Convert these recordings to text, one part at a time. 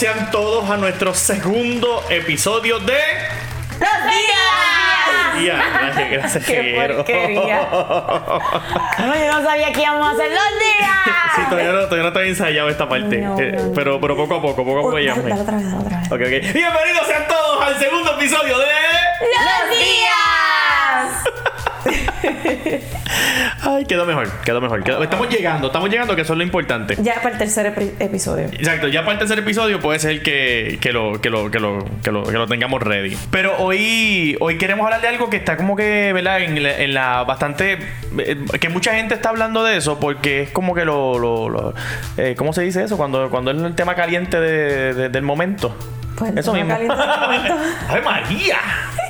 Sean todos a nuestro segundo episodio de. ¡Los días! Ya, gracias, gracias, ¡Qué porquería! No, yo no sabía que íbamos a hacer los días. Sí, todavía no, todavía no está ensayado esta parte. No, Eh, no, no. Pero, pero poco a poco, poco a poco Dale, ya. dale otra vez, otra vez. Ok, ok. Bienvenidos sean todos al segundo episodio de. ¡Los días! Ay, quedó mejor, quedó mejor. quedó- Estamos llegando, estamos llegando, que eso es lo importante. Ya para el tercer epi- episodio. Exacto, ya para el tercer episodio puede ser que, que, lo, que, lo, que, lo, que, lo, que lo tengamos ready. Pero hoy, hoy queremos hablar de algo que está como que, ¿verdad? En la, en la bastante. eh, que mucha gente está hablando de eso porque es como que lo. lo, lo- eh, ¿Cómo se dice eso? Cuando, cuando es el tema caliente de- de- del momento. Pues Eso mismo. caliente del momento. ¡Ay, María!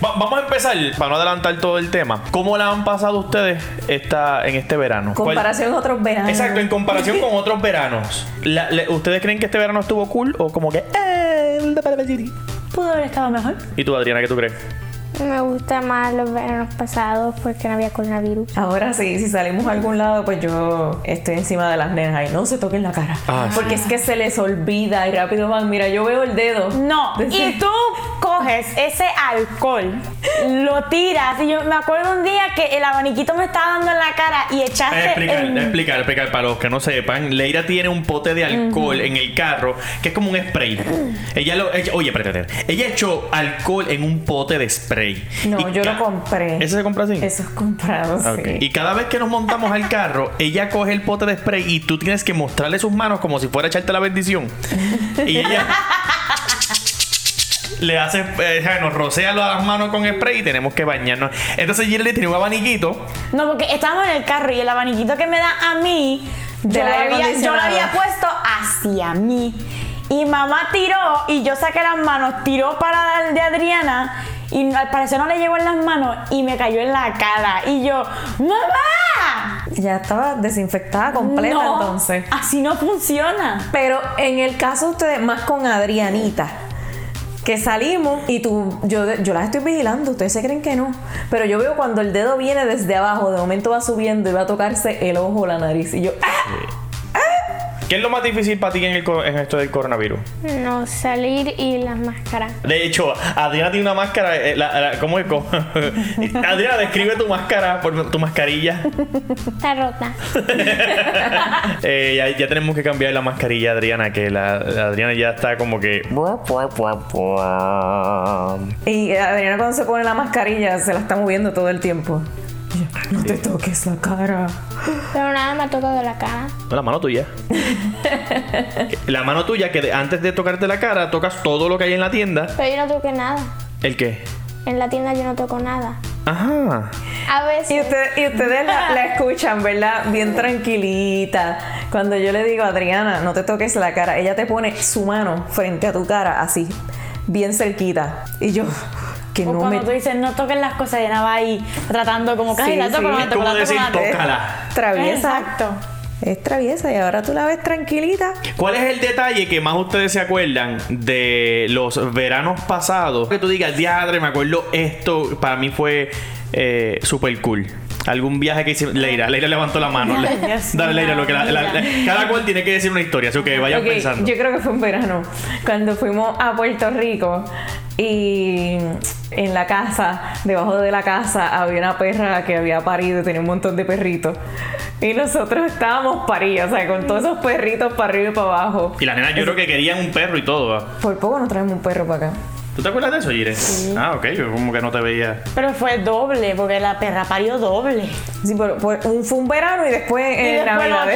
Va- vamos a empezar, para no adelantar todo el tema. ¿Cómo la han pasado ustedes esta, en este verano? ¿Cuál- Comparación a otros veranos. Exacto, en comparación con otros veranos. La- le- ¿Ustedes creen que este verano estuvo cool o como que... eh, Pudo haber estado mejor. ¿Y tú, Adriana, qué tú crees? Me gustan más los veranos pasados porque no había coronavirus. Ahora sí, si salimos a algún lado, pues yo estoy encima de las nenas ahí. No se toquen la cara. Ah, sí. Porque es que se les olvida y rápido van. Mira, yo veo el dedo. No, y tú coges ese alcohol, lo tiras. Y yo me acuerdo un día que el abaniquito me estaba dando en la cara y echaste. explicar, el- explicar, explicar para los que no sepan. Leira tiene un pote de alcohol en el carro que es como un spray. Ella lo... ella- oye, espérate. Ella echó alcohol en un pote de spray. No, Y yo lo compré. ¿Ese se compra así? Eso es comprado, Ok. sí. Y cada vez que nos montamos al carro, ella coge el pote de spray y tú tienes que mostrarle sus manos como si fuera a echarte la bendición. Y ella le hace, eh, nos rocea las manos con spray y tenemos que bañarnos. Entonces Girly tiene un abaniquito. No, porque estábamos en el carro y el abaniquito que me da a mí, yo lo, había, yo lo acondicionado. había puesto hacia mí. Y mamá tiró y yo saqué las manos, tiró para dar de Adriana y al parecer no le llegó en las manos y me cayó en la cara. Y yo, ¡Mamá! Ya estaba desinfectada completa no, entonces. Así no funciona. Pero en el caso de ustedes, más con Adrianita, que salimos y tú, yo, yo las estoy vigilando, ustedes se creen que no. Pero yo veo cuando el dedo viene desde abajo, de momento va subiendo y va a tocarse el ojo o la nariz. Y yo, ¡ah! ¿Qué es lo más difícil para ti en, el co- en esto del coronavirus? No salir y las máscaras. De hecho, Adriana tiene una máscara. eh, la- la- ¿Cómo es? ¿Cómo? Adriana, describe tu máscara, por- tu mascarilla. Está rota. Eh, ya, ya tenemos que cambiar la mascarilla, Adriana, que la, la Adriana ya está como que. Y Adriana cuando se pone la mascarilla se la está moviendo todo el tiempo. Yo, no te toques la cara. Pero nada me ha tocado la cara. No, la mano tuya. la mano tuya que antes de tocarte la cara tocas todo lo que hay en la tienda. Pero yo no toqué nada. ¿El qué? En la tienda yo no toco nada. Ajá. A veces. Y, usted- y ustedes la, la escuchan, ¿verdad? Bien tranquilita. Cuando yo le digo, Adriana, no te toques la cara, ella te pone su mano frente a tu cara, así, bien cerquita. Y yo, que O no cuando me tú dices no toques las cosas, y ella va ahí tratando como que Sí, "Ay, la toco, sí. no Es toco, como la toco, decir, la toco". tócala. traviesa. Exacto. Es traviesa y ahora tú la ves tranquilita. ¿Cuál es el detalle que más ustedes se acuerdan de los veranos pasados? Que tú digas, diadre, me acuerdo esto, para mí fue eh, super cool. Algún viaje que hicimos. Leira, Leira levantó la mano. Dale, Leira, lo que la- la- la- cada cual tiene que decir una historia, así que vayan pensando. Yo creo que fue en verano, cuando fuimos a Puerto Rico y en la casa, debajo de la casa, había una perra que había parido y tenía un montón de perritos. Y nosotros estábamos paridos, o sea, con todos esos perritos para arriba y para abajo. Y las nenas yo creo que querían un perro y todo. ¿va? Por poco nos traemos un perro para acá. ¿Tú te acuerdas de eso, Jire? Ah, ok, yo como que no te veía. Pero fue doble, porque la perra parió doble. Sí, pero, por- un- fue un verano y después en la- Navidad.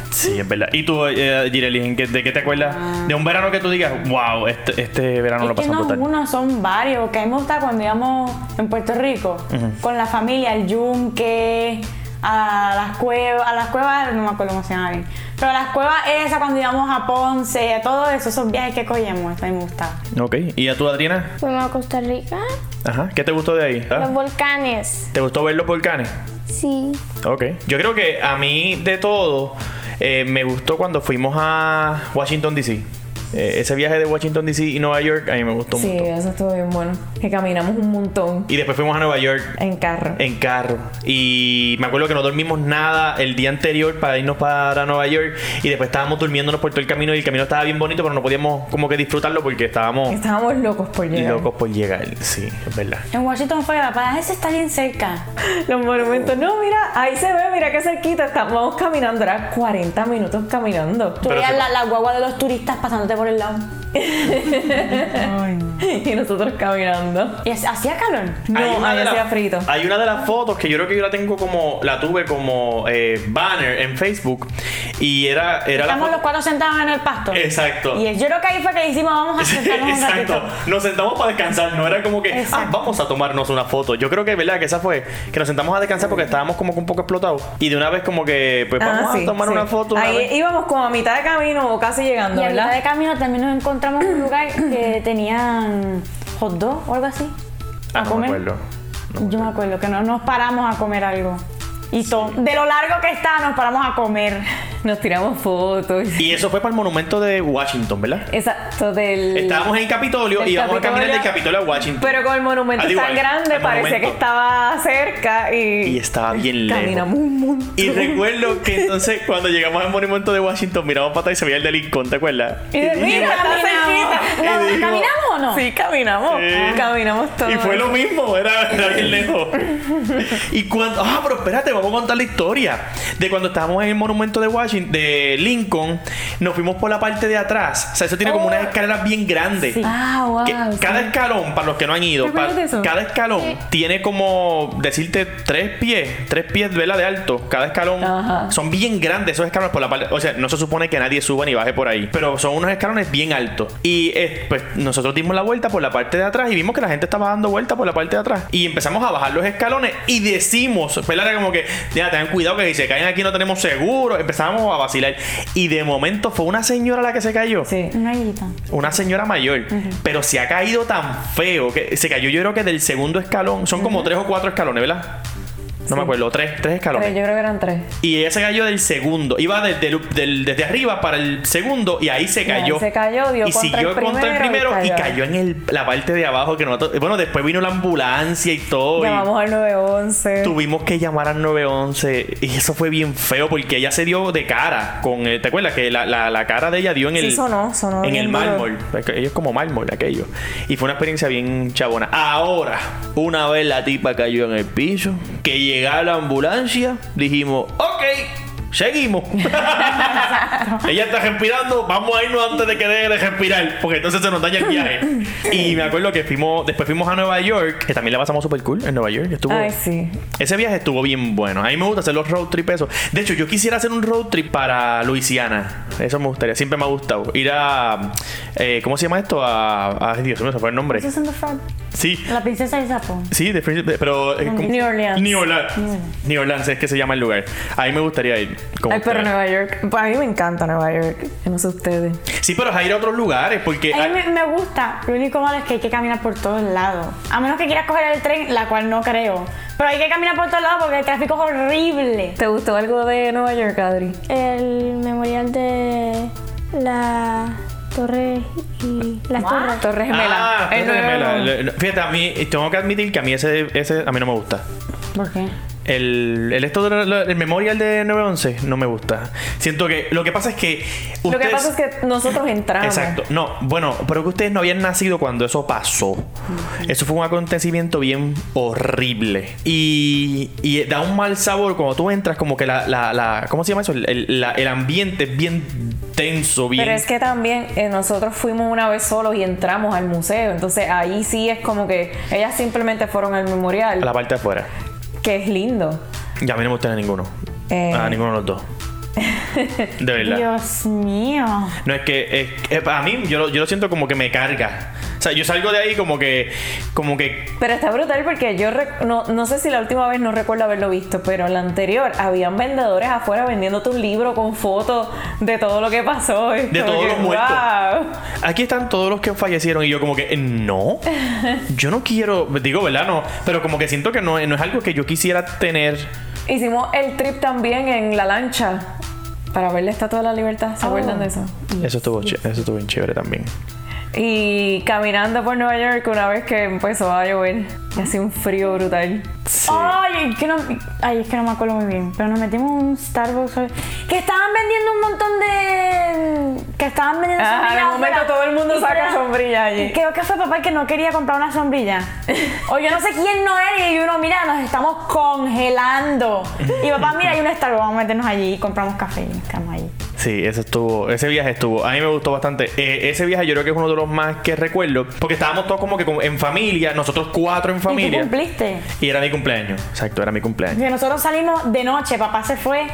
Sí, es verdad. ¿Y tú, eh, Jireli, ¿en qué- ¿de qué te acuerdas? De un verano que tú digas, wow, este, este verano lo Es que pasamos no brutal. uno, son varios. Porque a mí me gusta cuando íbamos en Puerto Rico con la familia, el yunque, a las cuevas, a las cuevas, no me acuerdo cómo se llama bien. Pero a las cuevas esas cuando íbamos a Ponce, a todo eso, esos viajes que cogíamos, a mí me gustaba. Ok. ¿Y a tú, Adriana? Fuimos a Costa Rica. Ajá. ¿Qué te gustó de ahí? ¿Ah? Los volcanes. ¿Te gustó ver los volcanes? Sí. Ok. Yo creo que a mí de todo eh, me gustó cuando fuimos a Washington DC. Eh, ese viaje de Washington DC y Nueva York a mí me gustó Sí, mucho. eso estuvo bien bueno. Que caminamos un montón Y después fuimos a Nueva York en carro. en carro. Y me acuerdo que no dormimos nada el día anterior para irnos para Nueva York. Y después estábamos durmiéndonos por todo el camino. Y el camino estaba bien bonito, pero no podíamos como que disfrutarlo porque estábamos Estábamos locos por llegar. locos por llegar. Sí, es verdad. En Washington fue la paz, ese está bien cerca. Los monumentos. No, mira, ahí se ve, mira qué cerquita. Estamos caminando. Era 40 minutos caminando. Tú Pero veías se- la, la guagua de los turistas pasándote por el lado. y nosotros caminando. Y ha- hacía calor. No, Hay una ahí de hacía las- frito. Hay una de las fotos que yo creo que yo la tengo como, la tuve como eh, banner en Facebook y era, era Estamos los cuatro sentados en el pasto. Exacto. Y yo creo que ahí fue que hicimos, vamos a sentarnos un Exacto. ratito. Nos sentamos para descansar, no era como que ah, vamos a tomarnos una foto. Yo creo que verdad que esa fue que nos sentamos a descansar porque estábamos como que un poco explotados y de una vez como que pues vamos Ah, sí, a tomar sí. una foto. una Ahí vez. íbamos como a mitad de camino o casi llegando, Y a mitad ¿verdad? de camino también nos encontramos en un lugar que tenían hot dog o algo así. Ah, a no me comer. acuerdo. No. Yo me acuerdo que no nos paramos a comer algo. Y todo. De lo largo que está, nos paramos a comer. Nos tiramos fotos. Y eso fue para el monumento de Washington, ¿verdad? Exacto, del. Estábamos en el Capitolio y íbamos a caminar del Capitolio. A Washington. Pero con el monumento Al igual, tan grande, parecía monumento. que estaba cerca y. Y estaba bien lejos. Caminamos un montón. Y recuerdo que entonces cuando llegamos al monumento de Washington miramos para atrás y se veía el de Lincoln, ¿te acuerdas? Y de- mira, está cerquita. No, Y dijimos- ¿Caminamos o no? Sí, caminamos. Sí. Caminamos todo. Y fue lo mismo, era, era bien lejos. y cuando. Ah, pero espérate, vamos a contar la historia. De cuando estábamos en el monumento de Washington, de Lincoln, nos fuimos por la parte de atrás. O sea, eso tiene como unas escaleras bien grandes. Sí. Ah, wow. Que sí. cada escalón, para los que no han ido, ¿Te acuerdas pa- de cada escalón tiene como decirte tres pies, tres pies ¿verdad? de alto. Cada escalón Ajá. son bien grandes esos escalones por la parte. O sea, no se supone que nadie suba ni baje por ahí, pero son unos escalones bien altos. Y eh, pues nosotros dimos la vuelta por la parte de atrás y vimos que la gente estaba dando vuelta por la parte de atrás. Y empezamos a bajar los escalones y decimos, ¿verdad? Como que, ya, tengan cuidado que si se caen aquí no tenemos seguro. Empezamos a vacilar. Y de momento fue una señora la que se cayó Sí. Una guita. una señora mayor, pero se ha caído tan feo que se cayó yo creo que del segundo escalón, son como tres o cuatro escalones, ¿verdad? No me acuerdo, tres, tres escalones. Pero yo creo que eran tres. Y ella se cayó del segundo, iba desde, del- desde arriba para el segundo y ahí se Y ahí cayó. se cayó, dio y contra siguió el contra el primero primero y y cayó. en el- la parte de abajo que nosotros, bueno, después vino la ambulancia y todo. y- Llamamos al 911. Tuvimos que llamar al 911 y eso fue bien feo porque ella se dio de cara con el- ¿te acuerdas que la, la- la cara de ella dio en Sí, el sonó, sonó en el mármol, ellos como mármol aquello y fue una experiencia bien chabona. Ahora, una vez la tipa cayó en el piso, que llegaba la ambulancia, dijimos, "Ok, Seguimos. Ella está respirando. Vamos a irnos antes de que deje de respirar. Porque entonces se nos daña el viaje. Y me acuerdo que fuimos. Después fuimos a Nueva York. Que también la pasamos súper cool en Nueva York. Estuvo, Ay, sí. ese viaje estuvo bien bueno. A mí me gusta hacer los road trip eso. De hecho, yo quisiera hacer un road trip para Luisiana. Eso me gustaría. Siempre me ha gustado. Ir a... eh, ¿Cómo se llama esto? A... Ay, Dios mío, se fue el nombre. Sí. La princesa el sapo. Sí, de de- pero... eh. New Orleans. New Orleans. New Orleans es que se llama el lugar. A mí me gustaría ir. Ay, pero. Nueva York. Pues a mí me encanta Nueva York. Yo no sé ustedes. Sí, pero es a ir a otros lugares porque... A mí me, me gusta. Lo único malo es que hay que caminar por todos lados. A menos que quieras coger el tren, la cual no creo. Pero hay que caminar por todos lados porque el tráfico es horrible. ¿Te gustó algo de Nueva York, Adri? El memorial de la torre y las torres. Torre Gemela. Ah, El Torre nuevo- Gemela. Le- Fíjate, a mí... Tengo que admitir que a mí ese, ese a mí no me gusta. ¿Por qué? El, el esto de el memorial de 911 no me gusta. Siento que lo que pasa es que Lo que pasa es que nosotros entramos. Exacto. No, bueno, pero que ustedes no habían nacido cuando eso pasó. Eso fue un acontecimiento bien horrible. Y, y da un mal sabor cuando tú entras, como que la. la, la- ¿Cómo se llama eso? El, el- la- el ambiente es bien bien. Pero es que también eh, nosotros fuimos una vez solos y entramos al museo. Entonces ahí sí es como que ellas simplemente fueron al memorial, A la parte de afuera. que es lindo. Y a mí no me gusta ninguno. Eh. A ninguno de los dos. De verdad. Dios mío. No es que es- es- a mí yo, lo- yo lo siento como que me carga. O sea, yo salgo de ahí como que como que Pero está brutal porque yo no, no sé si la última vez no recuerdo haberlo visto, pero la anterior habían vendedores afuera vendiéndote un libro con fotos de todo lo que pasó. Y De todos que, los muertos. "Wow". Aquí están todos los que fallecieron y yo como que eh, no, yo no quiero, digo, ¿verdad? No, pero como que siento que no, no es algo que yo quisiera tener. Hicimos el trip también en la lancha. para ver la Estatua de la Libertad. ¿Se Oh. acuerdan de eso? Eso estuvo, eso estuvo bien chévere también. Y caminando por Nueva York una vez que empezó a llover. Y hacía un frío brutal. Sí. Ay, es que no, ay, es que no me acuerdo muy bien. Pero nos metimos en un Starbucks que estaban vendiendo un montón de. Que estaban vendiendo Ajá, sombrillas de momento afuera. todo el mundo Y saca sombrilla allí. y Creo que fue papá el que no quería comprar una sombrilla. O yo no sé quién no era y uno, mira, nos estamos congelando. Y papá, mira, hay un Starbucks, vamos a meternos allí y compramos café y nos quedamos allí. Sí, eso estuvo, ese viaje estuvo, a mí me gustó bastante. Eh, ese viaje yo creo que es uno de los más que recuerdo, porque estábamos todos como que en familia, nosotros cuatro en ¿Y tú familia. cumpliste? Y era mi cumpleaños, exacto, era mi cumpleaños. Que nosotros salimos de noche, papá se fue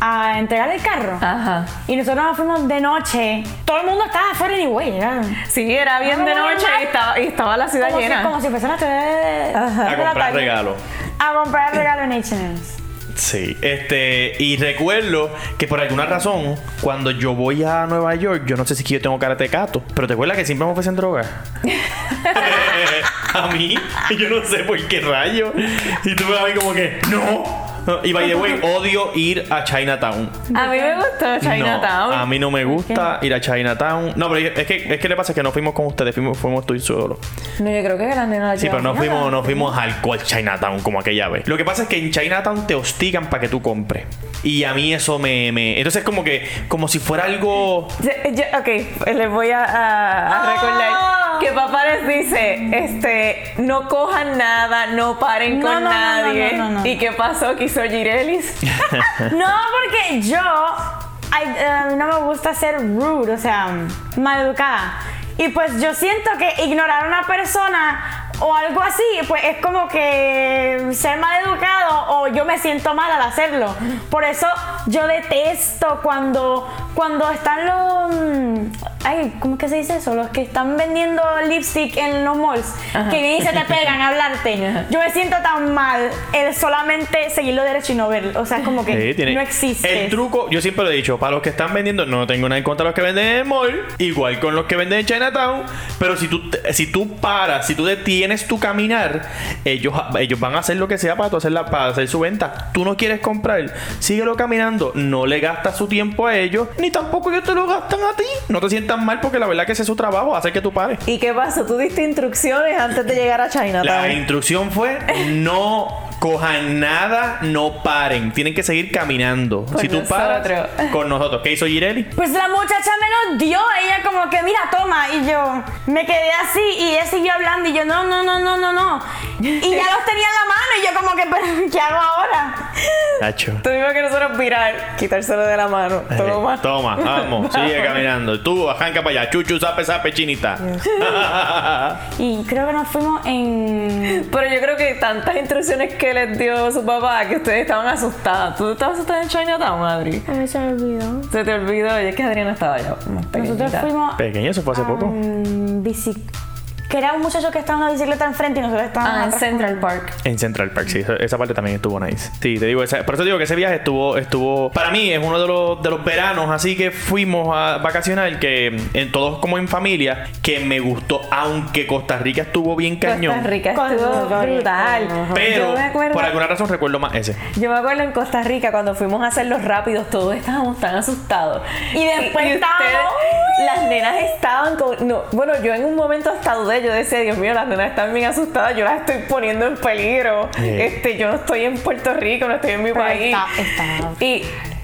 a entregar el carro. Ajá. Y nosotros nos fuimos de noche. Todo el mundo estaba afuera anyway. Era Sí, era bien de noche y estaba, y estaba la ciudad como, si, llena. como si fuese las. A de la comprar tarde. regalo. A comprar regalo en H&M's. Sí, este, y recuerdo que por alguna razón, cuando yo voy a Nueva York, yo no sé si es que yo tengo cara de cato, pero te acuerdas que siempre me ofrecen droga. a mí, yo no sé por qué rayo. Y tú me vas a ver como que, no. No, Y by the way, odio ir a Chinatown. A mí me gustó Chinatown. No, a mí no me gusta ir a Chinatown. No, pero es que, es que le pasa que no fuimos con ustedes, fuimos, fuimos tú y solo. No, yo creo que la nena la Sí, pero no fuimos, no fuimos al cual Chinatown como aquella vez. Lo que pasa es que en Chinatown te hostigan para que tú compres. Y a mí eso me, me- Entonces como que, como si fuera algo... Yo- yo- ok, les voy a, a- a Ah. recordar que papá les dice, este, no cojan nada, no paren No, con no, nadie. no, no, no, no. ¿Y qué pasó? ¿Qué hizo Girelis? No, porque yo eh, no me gusta ser rude, o sea, maleducada. Y pues yo siento que ignorar a una persona o algo así, pues es como que ser maleducado o yo me siento mal al hacerlo. Por eso yo detesto cuando, cuando están los... mm, Ay, ¿cómo es que se dice eso? Los que están vendiendo lipstick en los malls, Ajá. que vienen y se te pegan a hablarte. Ajá. Yo me siento tan mal el solamente seguirlo derecho y no verlo. O sea, es como que Sí, tiene- no existe. El truco, yo siempre lo he dicho, para los que están vendiendo, no tengo nada en contra de los que venden en el mall, igual con los que venden en Chinatown, pero si tú, si tú paras, si tú detienes tu caminar, ellos, ellos van a hacer lo que sea para, tú hacer la- para hacer su venta. Tú no quieres comprar, síguelo caminando, no le gastas su tiempo a ellos, ni tampoco ellos te lo gastan a ti. No te sientas mal porque la verdad que ese es su trabajo, hacer que tú pares. ¿Y qué pasó? ¿Tú diste instrucciones antes de llegar a La Chinatown? instrucción fue no cojan nada, no paren. Tienen que seguir caminando. Con si tú paras nosotros. con nosotros. ¿Qué hizo Girelli? Pues la muchacha me lo dio, ella como que, mira, toma, y yo me quedé así y ella siguió hablando y yo, no, no, no, no, no, no. Y ya los tenía en la mano y yo como que, pero ¿qué hago ahora? Nacho. Tuvimos que nosotros virar, quitárselo de la mano. Toma. Eh, Toma, vamos, sigue caminando. Tú, arranca para allá. Chuchu, sape, sape, chinita. Y creo que nos fuimos en... Pero yo creo que tantas instrucciones que les dio su papá que ustedes estaban asustadas. ¿Tú estabas asustada en Chinatown, Adri? A mí se me olvidó. Se te olvidó, y es que Adriana estaba ya más Nosotros fuimos Pequeño, eso fue hace poco. en bici... Que era un muchacho que estaba en una bicicleta enfrente y nosotros estábamos Ah, en Central Park. En Central Park, sí, esa- esa parte también estuvo nice. Sí, te digo, esa- por eso digo que ese viaje estuvo, estuvo, para mí es uno de los, de los veranos, así que fuimos a vacacionar, que en, todos como en familia, que me gustó, aunque Costa Rica estuvo bien cañón. Costa Rica estuvo brutal. Pero, acuerdo, por alguna razón recuerdo más ese. yo me acuerdo en Costa Rica cuando fuimos a hacer los rápidos, todos estábamos tan asustados. Y después ustedes- estábamos- las nenas estaban con. No, bueno, yo en un momento hasta dudé, yo decía, Dios mío, las nenas están bien asustadas, yo las estoy poniendo en peligro. Este, yo no estoy en Puerto Rico, no estoy en mi Pero país. está- está- Y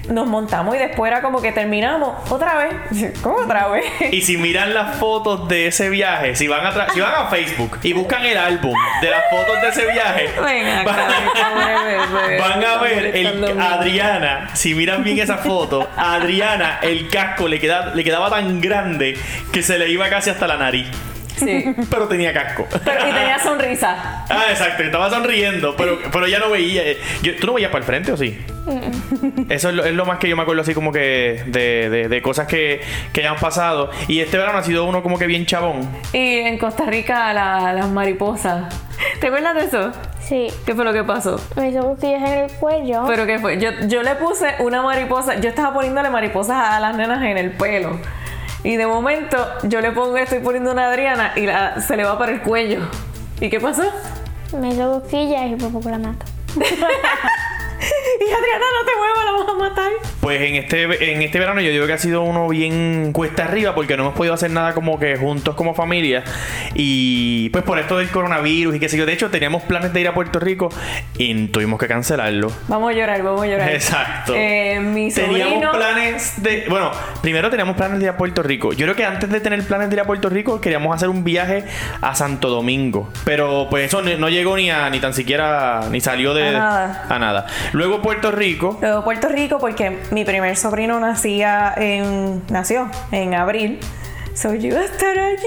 nos montamos y después era como que terminamos otra vez. ¿Cómo otra vez? Y si miran las fotos de ese viaje, si van a, si van a Facebook y buscan el álbum de las fotos de ese viaje, Venga, van, bebé. van a ver el a. Adriana, si miran bien esa foto, a Adriana el casco le, queda, le quedaba tan grande que se le iba casi hasta la nariz. Sí. Pero tenía casco. Pero, y tenía sonrisa. Ah, exacto, estaba sonriendo, pero, pero ya no veía. eh, yo- ¿Tú no veías para el frente o sí? Eso es lo, es lo más que yo me acuerdo así como que de, de- de cosas que, que hayan pasado. Y este verano ha sido uno como que bien chabón. Y en Costa Rica la- las mariposas. ¿Te acuerdas de eso? Sí. ¿Qué fue lo que pasó? Me hizo cosquillas en el cuello. ¿Pero qué fue? Yo, yo le puse una mariposa, yo estaba poniéndole mariposas a las nenas en el pelo. Y de momento yo le pongo, estoy poniendo una Adriana y la, se le va para el cuello. ¿Y qué pasó? Me cosquillas y mato. Y Adriana, no te muevas, la vamos a matar. Pues en este, en este verano yo digo que ha sido uno bien cuesta arriba porque no hemos podido hacer nada como que juntos como familia. Y pues por esto del coronavirus y qué sé yo. De hecho, teníamos planes de ir a Puerto Rico y tuvimos que cancelarlo. Vamos a llorar, vamos a llorar. Exacto. Eh, mi Teníamos sobrino... planes de. Bueno, primero teníamos planes de ir a Puerto Rico. Yo creo que antes de tener planes de ir a Puerto Rico, queríamos hacer un viaje a Santo Domingo. Pero pues eso no llegó ni a ni tan siquiera. ni salió de. A nada. a nada. Luego Puerto Rico. Luego Puerto Rico porque mi primer sobrino nacía en nació en abril. So yo iba a estar allí.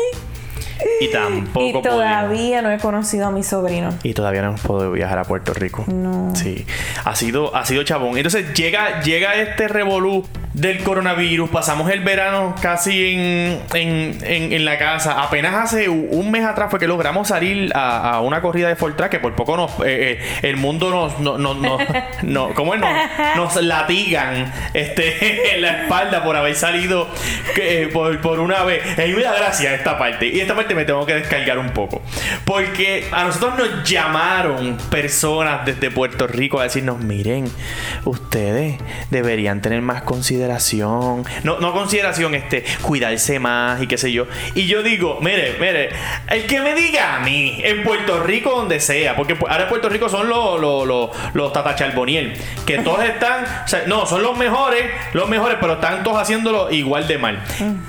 Y tampoco y todavía no he conocido a mi sobrino. Y todavía no hemos podido viajar a Puerto Rico. No. Sí. Ha sido, ha sido chabón. Entonces llega, llega este revolú del coronavirus. Pasamos el verano casi en, en, en, en la casa. Apenas hace un mes atrás fue que logramos salir a, a una corrida de Fortrack que por poco nos eh, eh, el mundo nos, no, no, no, no- ¿cómo es? Nos, latigan este, en la espalda por haber salido eh, por, por una vez. Y me da gracia esta parte. Y esta parte me tengo que descargar un poco. Porque a nosotros nos llamaron personas desde Puerto Rico a decirnos, miren, ustedes deberían tener más consideración. No, no consideración, este, cuidarse más y qué sé yo. Y yo digo, mire, mire, el que me diga a mí, en Puerto Rico, donde sea, porque ahora en Puerto Rico son los, los, los, los Tata Charboniel, que todos están, o sea, no, son los mejores, los mejores, pero están todos haciéndolo igual de mal.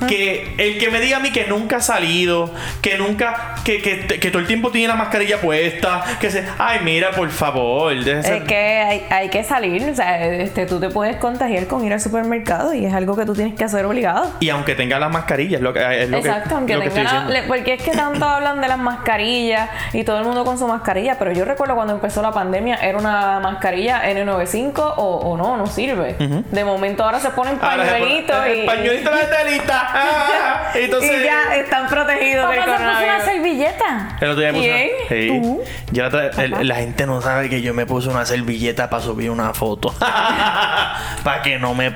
Que el que me diga a mí que nunca ha salido, que nunca, que, que, que todo el tiempo tiene la mascarilla puesta, que se, ay, mira, por favor, Es que hay, hay que salir, o sea, este, tú te puedes contagiar con ir al supermercado y es algo que tú tienes que hacer obligado. Y aunque tenga las mascarillas, lo que, es lo que- Exacto, aunque lo que tenga estoy la- porque es que tanto hablan de las mascarillas y todo el mundo con su mascarilla, pero yo recuerdo cuando empezó la pandemia era una mascarilla N95 o, o no, no sirve. De momento ahora se ponen pañuelitos el y, pañuelito de telita. Ah, entonces, y ya están protegidos del Papá se puso una coronavirus. servilleta. El otro día me puse ¿Quién? una- Sí. ¿Tú? Yo la, el- la gente no sabe que yo me puse una servilleta para subir una foto. para que no me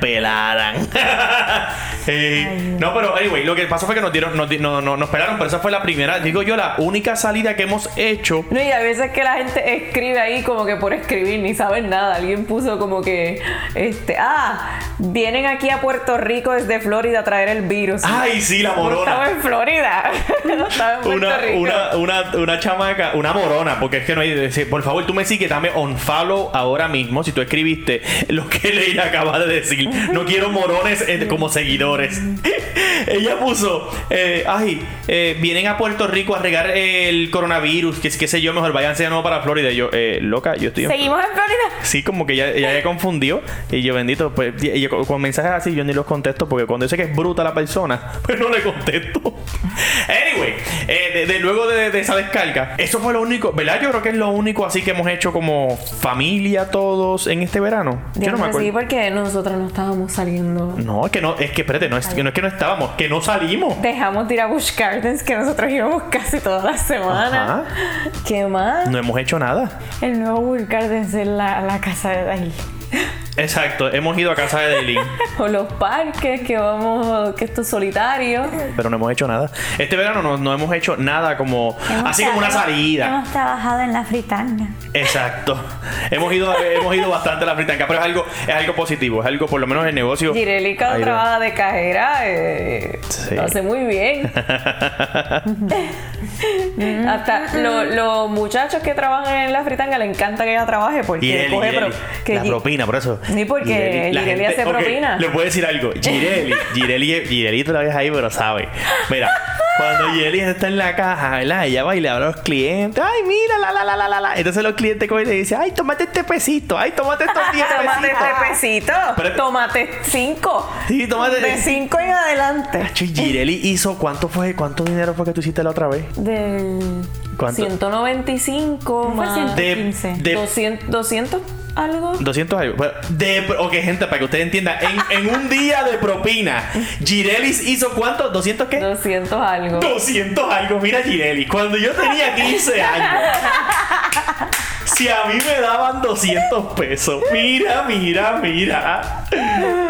Eh, no, pero anyway, lo que pasó fue que nos dieron, nos, di- no, no- nos pelaron, pero esa fue la primera, digo yo, la única salida que hemos hecho. No, y a veces que la gente escribe ahí como que por escribir, ni saben nada. Alguien puso como que, este, ah, vienen aquí a Puerto Rico desde Florida a traer el virus. Ay, sí, la No estaba morona. en Florida, no estaba en Puerto Una, Rico. una, una, una chamaca, una morona, porque es que no hay. decir, Por favor, tú me sigues, dame on follow ahora mismo. Si tú escribiste lo que Leila acaba de decir, no quiero morones eh, como seguidores. Ella puso, eh, ay, eh, vienen a Puerto Rico a regar el coronavirus, que es que sé yo, mejor váyanse de nuevo para Florida. Y yo, eh, loca, yo estoy en Seguimos en Florida. Sí, como que ella, ella ya confundió. Y yo, bendito, pues, y yo, con, mensajes así yo ni los contesto porque cuando yo sé que es bruta la persona, pues no le contesto. Anyway, eh, de, de- luego de, de esa descarga, eso fue lo único, ¿verdad? Yo creo que es lo único así que hemos hecho como familia todos en este verano. Yo no me acuerdo. Sí, porque nosotros no estábamos saliendo. No, que no, es que espérate, no es, que no es que no estábamos, que no salimos. Dejamos de ir a Busch Gardens, que nosotros íbamos casi todas las semanas. ¿Qué más? No hemos hecho nada. El nuevo Bull Gardens es la, la casa de Daily. Exacto, hemos ido a casa de Dailin, O los parques, que vamos, que esto es solitario. pero no hemos hecho nada. Este verano no, no hemos hecho nada como, así como una salida. Hemos trabajado en la fritanga. Exacto. hemos ido hemos ido bastante a la fritanca, pero es algo es algo positivo, es algo por lo menos el negocio. Gireli cuando Ahí va. trabaja de cajera eh, Sí. lo hace muy bien. Hasta lo- los muchachos que trabajan en la fritanga le encanta que ella trabaje porque Gireli, coge Gireli. pro- que la propina, por eso. Sí, porque la Gireli hace ok, propina. Le puedo decir algo. Gireli, Gireli, Gireli tú la ves ahí, pero sabe. Mira, cuando Gireli está en la caja, ¿verdad? Ella va y le habla a los clientes. Ay, mira, la, la, la, la, la. Entonces los clientes cogen y le dicen, ay, tómate este pesito. Ay, tómate estos 10 Tómate pesitos. este pesito. Pero- Tómate cinco. Sí, tómate. De cinco en adelante. Gireli hizo, ¿cuánto fue? ¿Cuánto dinero fue que tú hiciste la otra vez? Del ¿Cuánto? 195 Fue más De, 15. de 200, 200 algo. 200 algo. Bueno, De, ok, gente, para que ustedes entiendan, en, en un día de propina, Girelis hizo cuánto? ¿200 qué? 200 algo. 200 algo. Mira, Girelis, cuando yo tenía 15 años, Si a mí me daban 200 pesos, mira, mira, mira,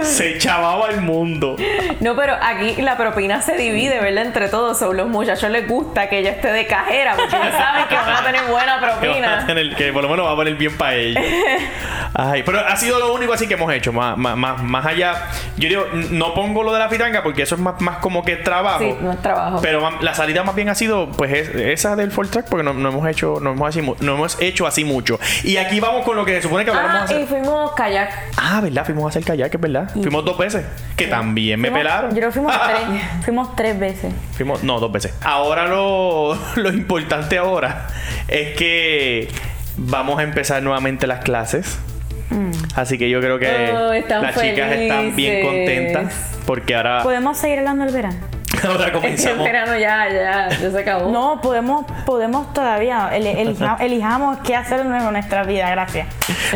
se chavaba el mundo. No, pero aquí la propina se divide, ¿verdad? Entre todos. Son los muchachos les gusta que ella esté de cajera porque ya saben que van a tener buena Que, van a propina. tener- que por lo menos va a poner bien para ellos. Ay, pero ha sido lo único así que hemos hecho. Más, más, más, allá. Yo digo, no pongo lo de la fritanga porque eso es más, más como que trabajo. Sí, no es trabajo. Pero la salida más bien ha sido, pues, es- esa del Full Track, porque no, no hemos hecho, no hemos, así no hemos hecho así mucho. Y aquí vamos con lo que se supone que hablamos Ah, hacer. y fuimos kayak. Ah, ¿verdad? Fuimos a hacer kayak, es verdad. Fuimos dos veces. Que también me Fuimos- pelaron. Yo creo fuimos tres. Fuimos tres veces. Fuimos, no, dos veces. Ahora lo, lo importante ahora es que vamos a empezar nuevamente las clases. Así que yo creo que Oh, las chicas están bien contentas porque ahora, ¿Podemos seguir hablando del verano? ahora Es que el comenzamos. verano ya, ya, ya se acabó. No, podemos, podemos todavía. el- elija- elijamos qué hacer en nuestra vida. Gracias.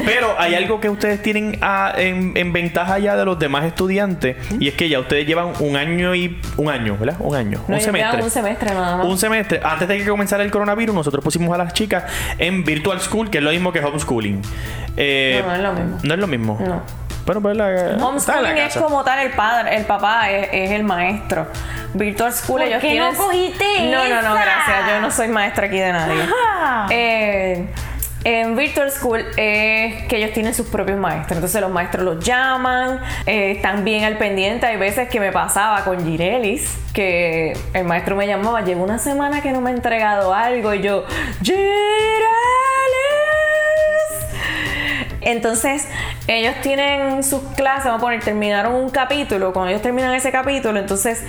Pero hay algo que ustedes tienen ah, en, en ventaja ya de los demás estudiantes y es que ya ustedes llevan un año y un año, ¿verdad? Un año, No, un semestre. un semestre nada más. Un semestre. Antes de que comenzara el coronavirus, nosotros pusimos a las chicas en Virtual School, que es lo mismo que homeschooling. Eh, No, no es lo mismo. No es lo mismo. No. Bueno, pues la, Homeschooling es como tal el padre, el papá es, es el maestro. Virtual School ¿Por ellos qué tienen. no cogiste No, no, no, gracias. Yo no soy maestra aquí de nadie. Eh, en Virtual School es que ellos tienen sus propios maestros. Entonces los maestros los llaman, eh, están bien al pendiente. Hay veces que me pasaba con Girelis, que el maestro me llamaba, llevo una semana que no me ha entregado algo y yo, Girelis. Entonces, ellos tienen sus clases, vamos a poner, terminaron un capítulo, cuando ellos terminan ese capítulo, entonces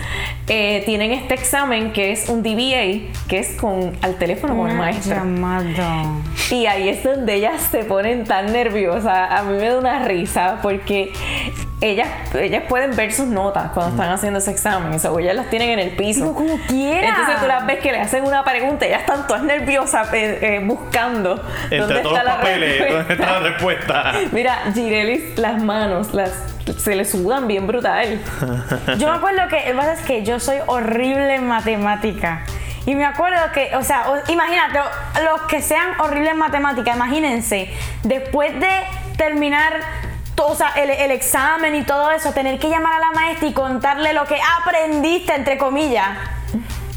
eh, tienen este examen que es un DBA, que es con al teléfono con el maestro. Llamado. Y ahí es donde ellas se ponen tan nerviosas. A mí me da una risa porque ellas, ellas pueden ver sus notas cuando están haciendo ese examen. O ellas las tienen en el piso. Como. Entonces tú las ves que le hacen una pregunta y ellas están todas nerviosas eh, eh, buscando Entre dónde todos está los la papeles, respuesta. ¿dónde está la respuesta? Mira, Girelis, las manos, las se le sudan bien brutal. Yo me acuerdo que, el pasa es que yo soy horrible en matemática. Y me acuerdo que, o sea, imagínate, los que sean horribles en matemática, imagínense, después de terminar o sea, el, el examen y todo eso, tener que llamar a la maestra y contarle lo que aprendiste, entre comillas,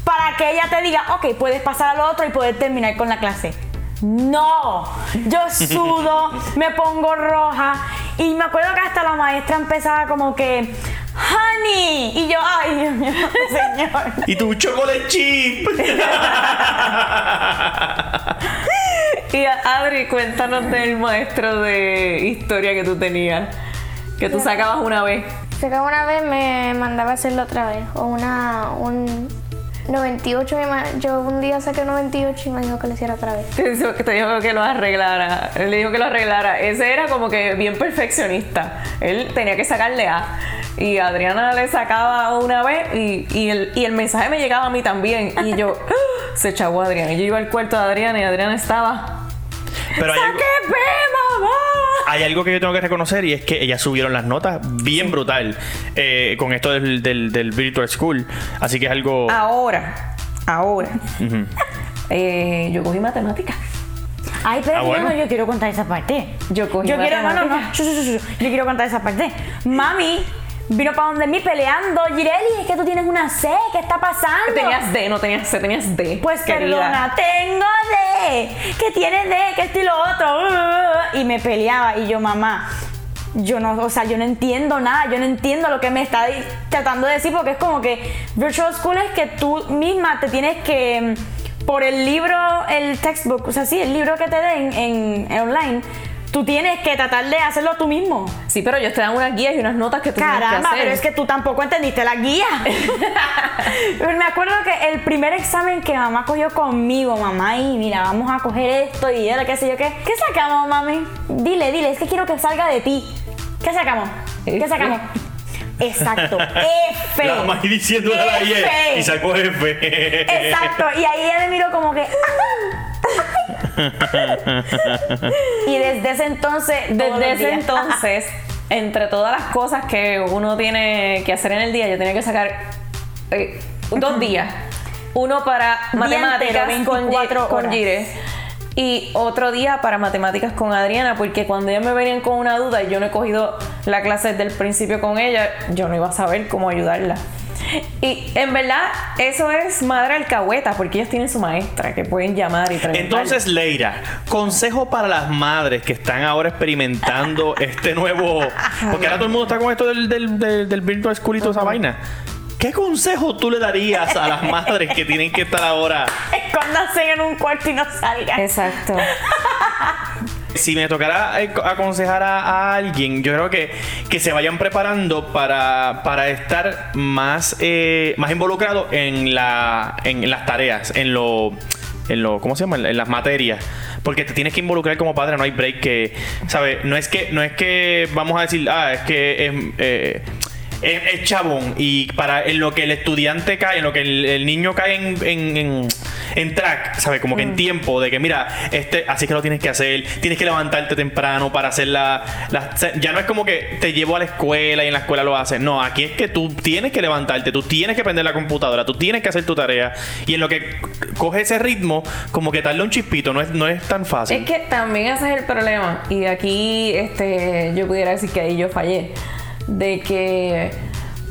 para que ella te diga, ok, puedes pasar al otro y poder terminar con la clase. No, yo sudo, me pongo roja y me acuerdo que hasta la maestra empezaba como que, honey, y yo, ay, Dios mío, señor. y tu chocolate chip. Y Adri, cuéntanos del maestro de historia que tú tenías, que tú sacabas una vez. Que una vez me mandaba a hacerlo otra vez. O una, un 98. me ma- Yo un día saqué un 98 y me dijo que lo hiciera otra vez. Te dijo que te dijo que lo arreglara. Él le dijo que lo arreglara. Ese era como que bien perfeccionista. Él tenía que sacarle A. Y Adriana le sacaba una vez y, y el, y el mensaje me llegaba a mí también. Y yo, ¡ah! se echó Adriana. Y yo iba al cuarto de Adriana y Adriana estaba. Pero hay algo, ¡Qué pe, mamá! Hay algo que yo tengo que reconocer y es que ellas subieron las notas bien brutal eh, con esto del, del, del Virtual School. Así que es algo. Ahora, ahora. Eh, yo cogí matemáticas. Ay, pero Ah, bueno. yo, yo quiero contar esa parte. Yo cogí Yo quiero, no, no, no, yo quiero contar esa parte. Mami vino para donde mí peleando. Gireli, es que tú tienes una C, ¿qué está pasando? Tenías D, no tenías C, tenías D. Pues querida. perdona, tengo D, que tiene D, que esto y lo otro. Y me peleaba y yo, mamá, yo no, o sea, yo no entiendo nada, yo no entiendo lo que me está tratando de decir porque es como que virtual school es que tú misma te tienes que, mm, por el libro, el textbook, o sea, sí, el libro que te den en, en online, tú tienes que tratar de hacerlo tú mismo. Sí, pero ellos te dan unas guías y unas notas que tú tienes que Caramba, hacer. pero es que tú tampoco entendiste la guía. Pero me acuerdo que el primer examen que mamá cogió conmigo, mamá, y mira, vamos a coger esto y era qué sé yo qué. ¿Qué sacamos, mami? Dile, dile, es que quiero que salga de ti. ¿Qué sacamos? ¿Qué sacamos? Exacto, F. La mamá a la Y sacó F. Exacto, y ahí ella me miró como que. Y desde ese entonces, Desde ese entonces, entre todas las cosas que uno tiene que hacer en el día, yo tenía que sacar eh, dos días. Uno para Día matemáticas entero, con, Gi- 24 con. Gire Y otro día para matemáticas con Adriana, porque cuando ellas me venían con una duda y yo no he cogido la clase desde el principio con ella, yo no iba a saber cómo ayudarla. Y en verdad, eso es madre alcahueta, porque ellas tienen su maestra que pueden llamar y preguntar. Entonces, Leira, consejo para las madres que están ahora experimentando este nuevo. Porque ahora todo el mundo está con esto del, del, del, del virtual school y toda esa vaina. ¿Qué consejo tú le darías a las madres que tienen que estar ahora? Escóndanse en un cuarto y no salgan. Exacto. Si me tocara eh, aconsejar a, alguien, yo creo que, que se vayan preparando para, para estar más, eh, más involucrados en, la, en las tareas, en lo, en lo, ¿cómo se llama? En las materias. Porque te tienes que involucrar como padre, no hay break que, ¿sabes? No es que, no es que vamos a decir, ah, es que es, eh, es, chabón y para en lo que el estudiante cae, en lo que el, niño cae en- en track, ¿sabes? Como que en tiempo de que mira, este, así que lo tienes que hacer, tienes que levantarte temprano para hacer la, la- ya no es como que te llevo a la escuela y en la escuela lo haces, no, aquí es que tú tienes que levantarte, tú tienes que prender la computadora, tú tienes que hacer tu tarea y en lo que coge ese ritmo, como que darle un chispito, no es, no es tan fácil. Es que también ese es el problema. Y aquí este, yo pudiera decir que ahí yo fallé. De que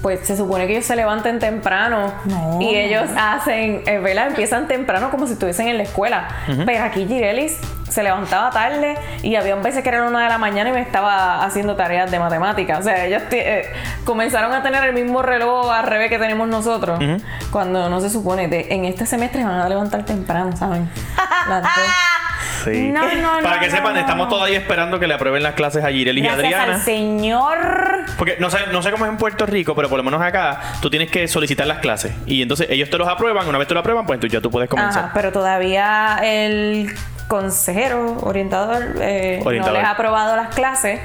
pues se supone que ellos se levanten temprano No. y ellos hacen, eh, ¿verdad? Empiezan temprano como si estuviesen en la escuela. Pero aquí Girelis se levantaba tarde y había veces que eran una de la mañana y me estaba haciendo tareas de matemáticas. O sea, ellos eh, comenzaron a tener el mismo reloj al revés que tenemos nosotros. Cuando no se supone, de- en este semestre van a levantar temprano, ¿saben? Las dos. Sí. No, no, Para no, que no, sepan, no, estamos todavía esperando que le aprueben las clases a Gireli y Gracias Adriana. al Señor. Porque no sé, no sé cómo es en Puerto Rico, pero por lo menos acá tú tienes que solicitar las clases. Y entonces ellos te los aprueban. Una vez te lo aprueban, pues tú, ya tú puedes comenzar. Ajá, pero todavía el consejero, orientador, eh, Orientador. no les ha aprobado las clases.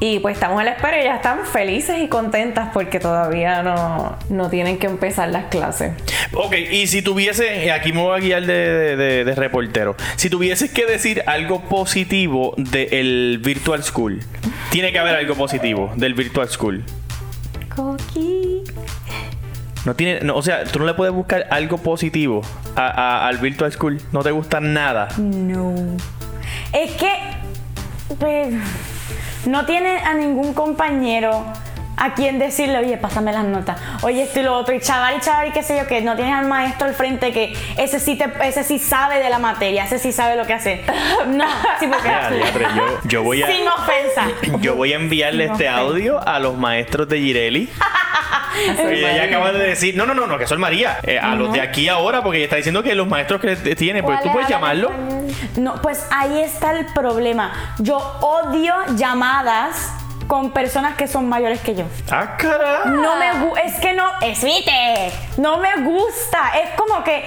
Y pues estamos a la espera y ya están felices y contentas porque todavía no, no tienen que empezar las clases. Ok, y si tuviese, y aquí me voy a guiar de, de- de- de reportero, si tuvieses que decir algo positivo del Virtual School, tiene que haber algo positivo del Virtual School. Coqui. No tiene, no, o sea, tú no le puedes buscar algo positivo a- a- al Virtual School. No te gusta nada. No. Es que. pues, no tiene a ningún compañero a quien decirle, oye, pásame las notas. Oye, esto y lo otro. Y chaval y chaval y qué sé yo, que no tienes al maestro al frente que ese sí, te, ese sí sabe de la materia, ese sí sabe lo que hace. No, sí, porque. Ya, yo, yo voy a. Sin ofensa. Yo voy a enviarle este audio a los maestros de Gireli. Soy ella acaba de decir, no, no, no, no, que soy María. Eh, a los de aquí ahora, porque ella está diciendo que los maestros que tiene, pues tú puedes llamarlo. No, pues ahí está el problema. Yo odio llamadas con personas que son mayores que yo. Ah, cara. No me gusta, es que no, es viste, no me gusta, es como que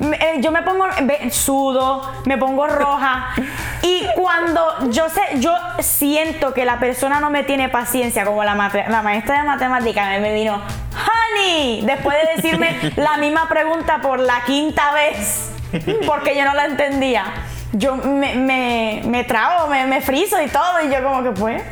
eh, yo me pongo, sudo, me pongo roja y cuando yo sé, yo siento que la persona no me tiene paciencia, como la, mate- la maestra de matemáticas me, me vino, honey, después de decirme la misma pregunta por la quinta vez, porque yo no la entendía. Yo me, me, me trago, me, me friso y todo, y yo como que pues...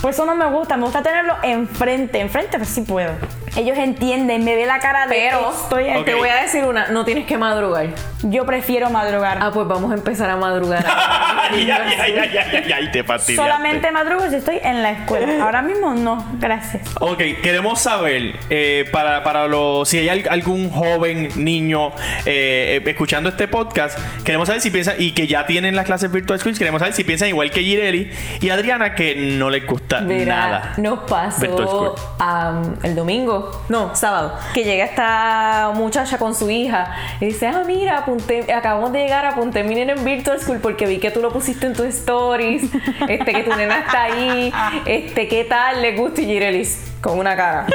Pues eso no me gusta, me gusta tenerlo enfrente, enfrente pues sí puedo. Ellos entienden, me ve la cara de Pero estoy en- Ok. te voy a decir una, no tienes que madrugar. Yo prefiero madrugar. Ah, pues vamos a empezar a madrugar. Ay, ay, ay, ay, ay, ay, ay, te fastidiaste. Solamente madrugo si estoy en la escuela. Ahora mismo no, gracias. Ok, queremos saber, eh, para, para los, si hay al- algún joven, niño eh, eh, escuchando este podcast, queremos saber si piensan, y que ya tienen las clases Virtual Schools, queremos saber si piensan igual que Gireli y Adriana, que no les gusta Mira, nada. nos pasó am, el domingo, no, sábado, que llega esta muchacha con su hija y dice, ah, mira, apunté, acabamos de llegar, apunté mi nena en Virtual School porque vi que tú lo pusiste en tus stories, este, que tu nena está ahí, este, ¿qué tal? ¿Le gusta? Y Girelis, con una cara.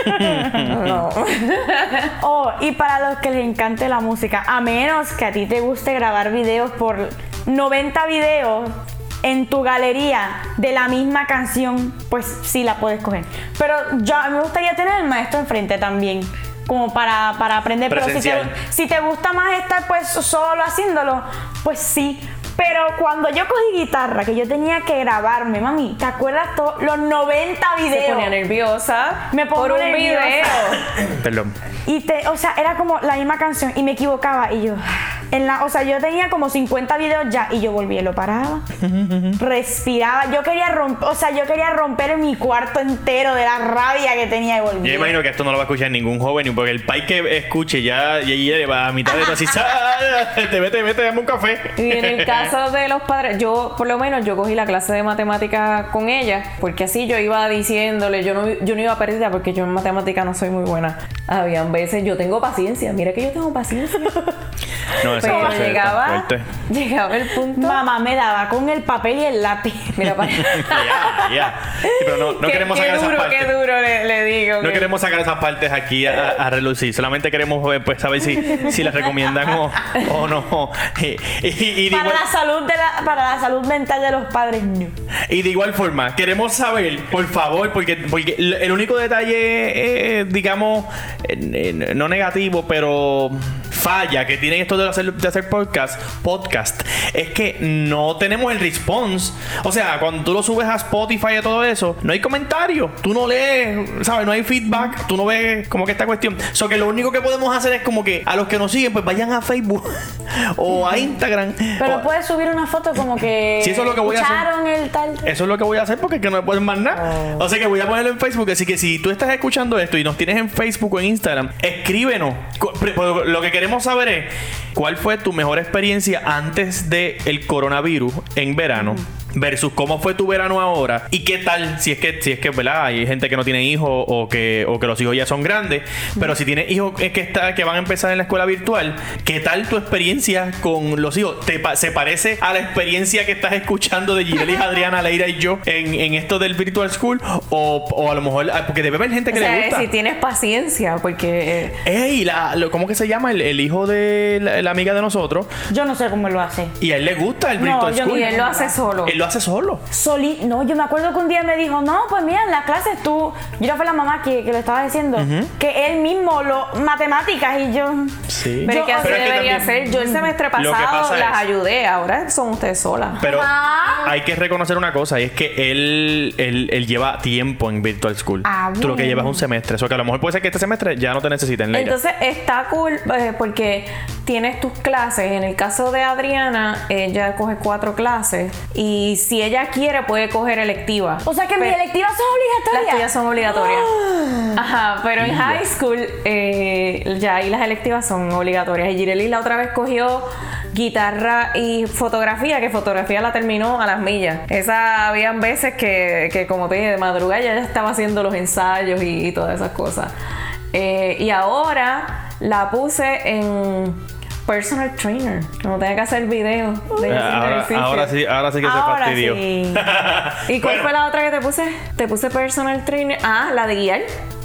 no. Oh, y para los que les encante la música, a menos que a ti te guste grabar videos por 90 videos en tu galería de la misma canción, pues sí la puedes coger. Pero yo me gustaría tener el maestro enfrente también. Como para, para aprender. Pero si te, Presencial. si te gusta más estar pues solo haciéndolo, pues sí. Pero cuando yo cogí guitarra, que yo tenía que grabarme, mami, ¿te acuerdas todos los 90 Se videos? ponía nerviosa Me pongo por un nerviosa. video. Perdón. Y te, o sea, era como la misma canción y me equivocaba y yo, "Ah, En la, o sea, yo tenía como 50 videos ya y yo volví, lo paraba, respiraba. Yo quería romper, o sea, yo quería romper mi cuarto entero de la rabia que tenía y volví. Yo imagino que esto no lo va a escuchar ningún joven, porque el país que escuche ya, ya, ya va a mitad de así, "Ah, te vete, vete, dame un café. Y en el caso de los padres, yo por lo menos yo cogí la clase de matemática con ella, porque así yo iba diciéndole, yo no, yo no iba perdida porque yo en matemática no soy muy buena. Habían veces, yo tengo paciencia, mira que yo tengo paciencia. No, esa Pero llegaba, fuerte. llegaba el punto. Mamá me daba con el papel y el lápiz. Mira, pa- Ya, ya. Sí, pero no, no qué, queremos qué sacar duro, esas partes. qué duro le, le digo. No que- queremos sacar esas partes aquí a, a relucir. Solamente queremos pues, saber si, si las recomiendan o, o no. Y, y- y de para igual, la salud de la, para la salud mental de los padres, no. y de igual forma, queremos saber, por favor, porque, porque el único detalle, eh, digamos, eh, eh, no negativo, pero falla que tienen esto de hacer, de hacer podcast, podcast, es que no tenemos el response. O sea, cuando tú lo subes a Spotify y todo eso, no hay comentarios. Tú no lees, ¿sabes? No hay feedback. Tú no ves como que esta cuestión. So que lo único que podemos hacer es como que a los que nos siguen, pues vayan a Facebook o a Instagram. Pero o- puedes subir una foto como que Sí, eso es lo que voy a hacer. el tal. eso es lo que voy a hacer porque es que no me pueden más nada. O sea que voy a ponerlo en Facebook. Así que si tú estás escuchando esto y nos tienes en Facebook o en Instagram, escríbenos. Lo que queremos saber es cuál fue tu mejor experiencia antes del el coronavirus en verano. Versus cómo fue tu verano ahora y qué tal si es que si es que verdad hay gente que no tiene hijos o que o que los hijos ya son grandes pero si tienes hijos que está que van a empezar en la escuela virtual qué tal tu experiencia con los hijos ¿Te se parece a la experiencia que estás escuchando de Girelis, Adriana, Leira y yo en, en esto del virtual school o, o a lo mejor ah, porque debe haber gente O que le sea, gusta si tienes paciencia, porque eh, Ey, la, lo- ¿cómo que se llama? El, el hijo de la, la amiga de nosotros Yo no sé cómo lo hace. y a él le gusta el No, virtual yo school y él lo hace solo. él lo hace solo Soli no, yo me acuerdo que un día me dijo, no, pues mira, en las clases tú, yo no fue la mamá que, que lo estaba diciendo, que él mismo lo, matemáticas y yo, sí Pero que así Pero debería también- ser. Yo el semestre pasado pasa las es- ayudé, ahora son ustedes solas. Pero Ah. hay que reconocer una cosa, y es que él, él, él lleva tiempo en Virtual School. Ah, Tú lo que llevas es un semestre. Eso que a lo mejor puede ser que este semestre ya no te necesiten. Leira. Entonces está cool eh, porque tienes tus clases. En el caso de Adriana, ella coge cuatro clases y si ella quiere puede coger electiva. o sea que mis electivas son Las obligatorias. tuyas son obligatorias. Ajá, pero en high school eh, ya ahí las electivas son obligatorias. Y Gireli la otra vez cogió guitarra y fotografía, que fotografía la terminó a las millas. Esa habían veces que, que como te dije, de madrugada ya estaba haciendo los ensayos y, y todas esas cosas. Eh, y ahora la puse en personal trainer. No tenga que hacer videos de haciendo ahora, ejercicio. ahora sí, ahora sí que se Ahora fastidió. sí. ¿Y cuál Bueno. fue la otra que te puse? Te puse personal trainer. Ah, la de guiar.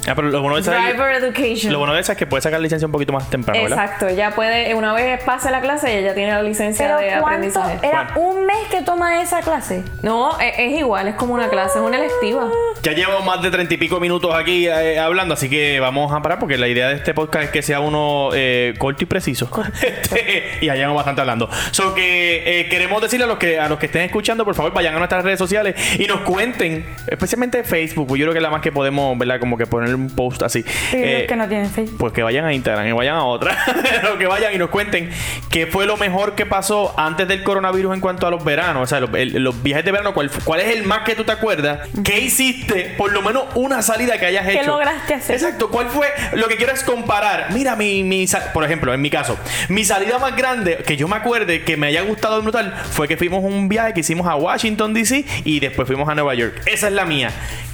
Ah, pero lo bueno de esa, Driver education. lo bueno de esa es que puedes sacar licencia un poquito más temprano, ¿verdad? Exacto, ella puede, una vez pase la clase, ella tiene la licencia Pero de ¿cuánto? aprendizaje. Era un mes que toma esa clase. No, es, es igual, es como una clase, es una electiva. Ya llevamos más de treinta y pico minutos aquí eh, hablando, así que vamos a parar porque la idea de este podcast es que sea uno eh, corto y preciso. Este, y ya llevamos bastante hablando. So que eh, queremos decirle a los que a los que estén escuchando, por favor, vayan a nuestras redes sociales y nos cuenten, especialmente Facebook, pues yo creo que es la más que podemos, ¿verdad? Como que poner un post así. Y Eh, los que no tienen Facebook. pues que vayan a Instagram y vayan a otra. Pero que vayan y nos cuenten qué fue lo mejor que pasó antes del coronavirus en cuanto a los veranos. O sea, los, el- los viajes de verano, ¿cuál, cuál es el más que tú te acuerdas? ¿Qué hiciste? Por lo menos una salida que hayas ¿Qué hecho. lograste hacer? Exacto. ¿Cuál fue lo que quieres comparar? Mira, mi, mi por ejemplo, en mi caso, mi salida más grande que yo me acuerde que me haya gustado brutal fue que fuimos un viaje que hicimos a Washington DC y después fuimos a Nueva York. Esa es la mía.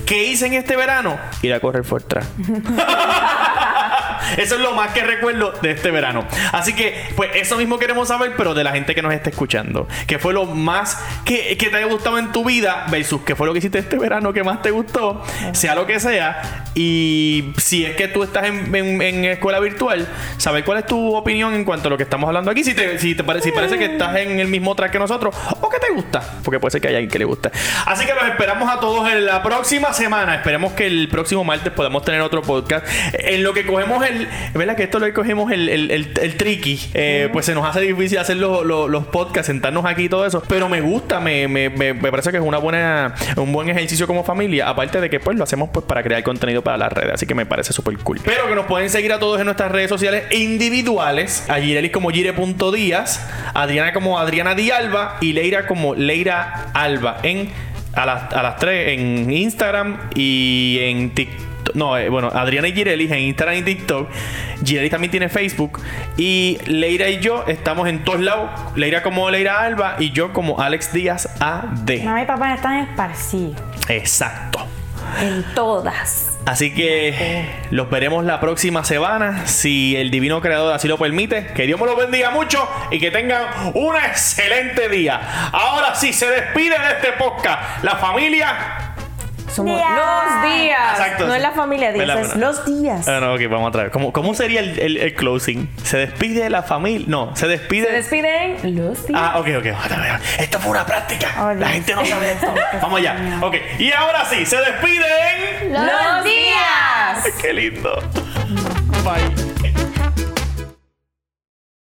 ¿Qué hice en este verano? Ir a correr Fortran. Eso es lo más que recuerdo de este verano. Así que, pues eso mismo queremos saber, pero de la gente que nos está escuchando. ¿Qué fue lo más que, te haya gustado en tu vida versus qué fue lo que hiciste este verano que más te gustó? Sea lo que sea. Y si es que tú estás en, en- escuela virtual, saber cuál es tu opinión en cuanto a lo que estamos hablando aquí. Si te, si te parece, si parece que estás en el mismo track que nosotros o que te gusta. Porque puede ser que haya alguien que le guste. Así que los esperamos a todos en la próxima semana. Esperemos que el próximo martes podamos tener otro podcast. En lo que cogemos el el. ¿Verdad que esto lo cogemos el, el, el, el tricky? Eh, Pues se nos hace difícil hacer los, los, los podcasts, sentarnos aquí y todo eso. Pero me gusta, me, me, me, me parece que es una buena, un buen ejercicio como familia. Aparte de que pues lo hacemos pues para crear contenido para las redes. Así que me parece súper cool. Pero que nos pueden seguir a todos en nuestras redes sociales individuales. A Girelis como Gire.díaz, Adriana como Adriana Dialba y Leira como Leira Alba en a las, a las tres en Instagram y en TikTok. No, eh, bueno, Adriana y Girelis en Instagram y TikTok. Girelis también tiene Facebook. Y Leira y yo estamos en todos lados. Leira como Leira Alba y yo como Alex Díaz AD. Mamá y papá están esparcidos. Exacto. En todas. Así que los veremos la próxima semana, si el divino creador así lo permite. Que Dios me los bendiga mucho y que tengan un excelente día. Ahora sí, se despide de este podcast la familia. Somos Días. los días. Exacto, no sí. es la familia Díaz, Verdad, es verdad. los días. Ah, no, ok, vamos otra vez. ¿Cómo, cómo sería el, el- el closing? ¿Se despide de la familia? No, se despide. Se despiden los días. Ah, ok, ok. Esto fue una práctica. Oh, la gente no sabe esto. Vamos allá. Ok. Y ahora sí, se despiden. ¡Los, ¡Los días! Qué lindo. Bye.